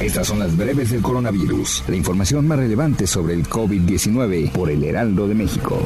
Estas son las breves del coronavirus, la información más relevante sobre el COVID-19 por el Heraldo de México.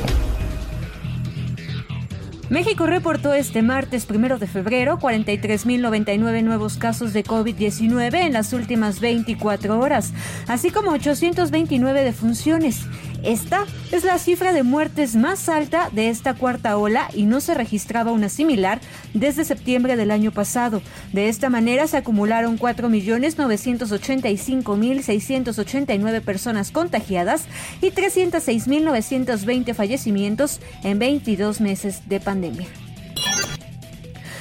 México reportó este martes primero de febrero 43.099 nuevos casos de COVID-19 en las últimas 24 horas, así como 829 defunciones. Esta es la cifra de muertes más alta de esta cuarta ola y no se registraba una similar desde septiembre del año pasado. De esta manera se acumularon 4.985.689 personas contagiadas y 306.920 fallecimientos en 22 meses de pandemia.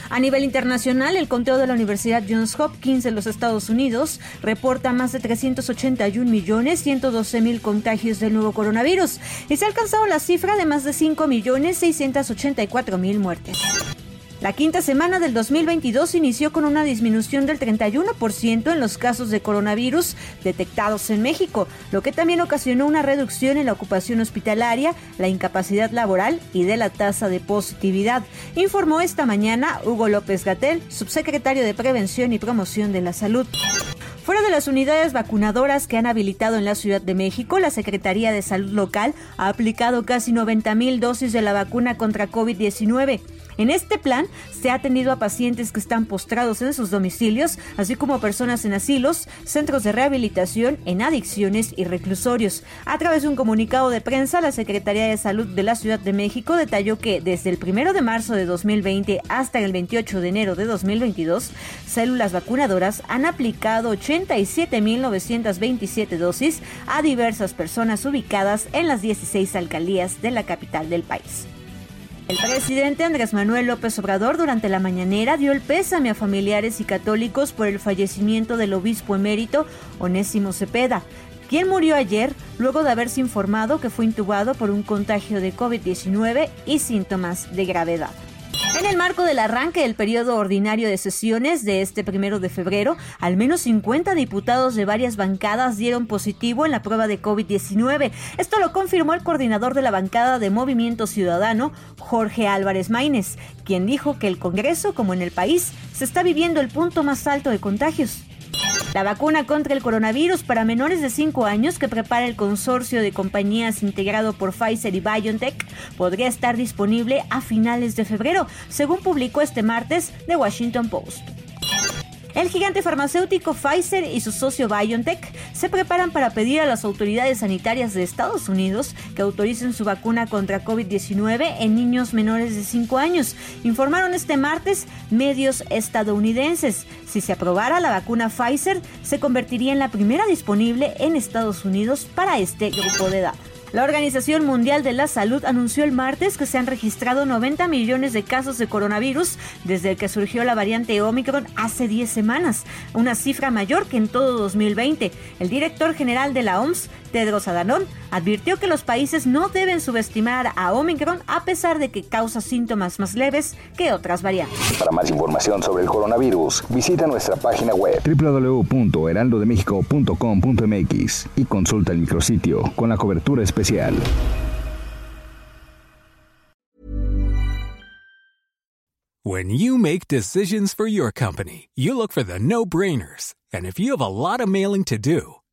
A nivel internacional, el conteo de la Universidad Johns Hopkins de los Estados Unidos reporta más de 381 millones 112 mil contagios del nuevo coronavirus y se ha alcanzado la cifra de más de 5 millones 684 mil muertes. La quinta semana del 2022 inició con una disminución del 31% en los casos de coronavirus detectados en México, lo que también ocasionó una reducción en la ocupación hospitalaria, la incapacidad laboral y de la tasa de positividad, informó esta mañana Hugo López Gatel, subsecretario de Prevención y Promoción de la Salud. Fuera de las unidades vacunadoras que han habilitado en la Ciudad de México, la Secretaría de Salud Local ha aplicado casi 90 mil dosis de la vacuna contra COVID-19. En este plan se ha atendido a pacientes que están postrados en sus domicilios, así como personas en asilos, centros de rehabilitación, en adicciones y reclusorios. A través de un comunicado de prensa, la Secretaría de Salud de la Ciudad de México detalló que desde el 1 de marzo de 2020 hasta el 28 de enero de 2022, células vacunadoras han aplicado 87.927 dosis a diversas personas ubicadas en las 16 alcaldías de la capital del país. El presidente Andrés Manuel López Obrador durante la mañanera dio el pésame a familiares y católicos por el fallecimiento del obispo emérito Onésimo Cepeda, quien murió ayer luego de haberse informado que fue intubado por un contagio de COVID-19 y síntomas de gravedad. En el marco del arranque del periodo ordinario de sesiones de este primero de febrero, al menos 50 diputados de varias bancadas dieron positivo en la prueba de COVID-19. Esto lo confirmó el coordinador de la bancada de Movimiento Ciudadano, Jorge Álvarez Maínez, quien dijo que el Congreso, como en el país, se está viviendo el punto más alto de contagios. La vacuna contra el coronavirus para menores de 5 años que prepara el consorcio de compañías integrado por Pfizer y BioNTech podría estar disponible a finales de febrero, según publicó este martes The Washington Post. El gigante farmacéutico Pfizer y su socio BioNTech se preparan para pedir a las autoridades sanitarias de Estados Unidos que autoricen su vacuna contra COVID-19 en niños menores de 5 años, informaron este martes medios estadounidenses. Si se aprobara la vacuna Pfizer, se convertiría en la primera disponible en Estados Unidos para este grupo de edad. La Organización Mundial de la Salud anunció el martes que se han registrado 90 millones de casos de coronavirus desde que surgió la variante Omicron hace 10 semanas, una cifra mayor que en todo 2020. El director general de la OMS, Tedros Adhanom, advirtió que los países no deben subestimar a Omicron a pesar de que causa síntomas más leves que otras variantes. Para más información sobre el coronavirus, visita nuestra página web www.heraldodemexico.com.mx y consulta el micrositio con la cobertura especial. When you make decisions for your company, you look for the no-brainers. And if you have a lot of mailing to do,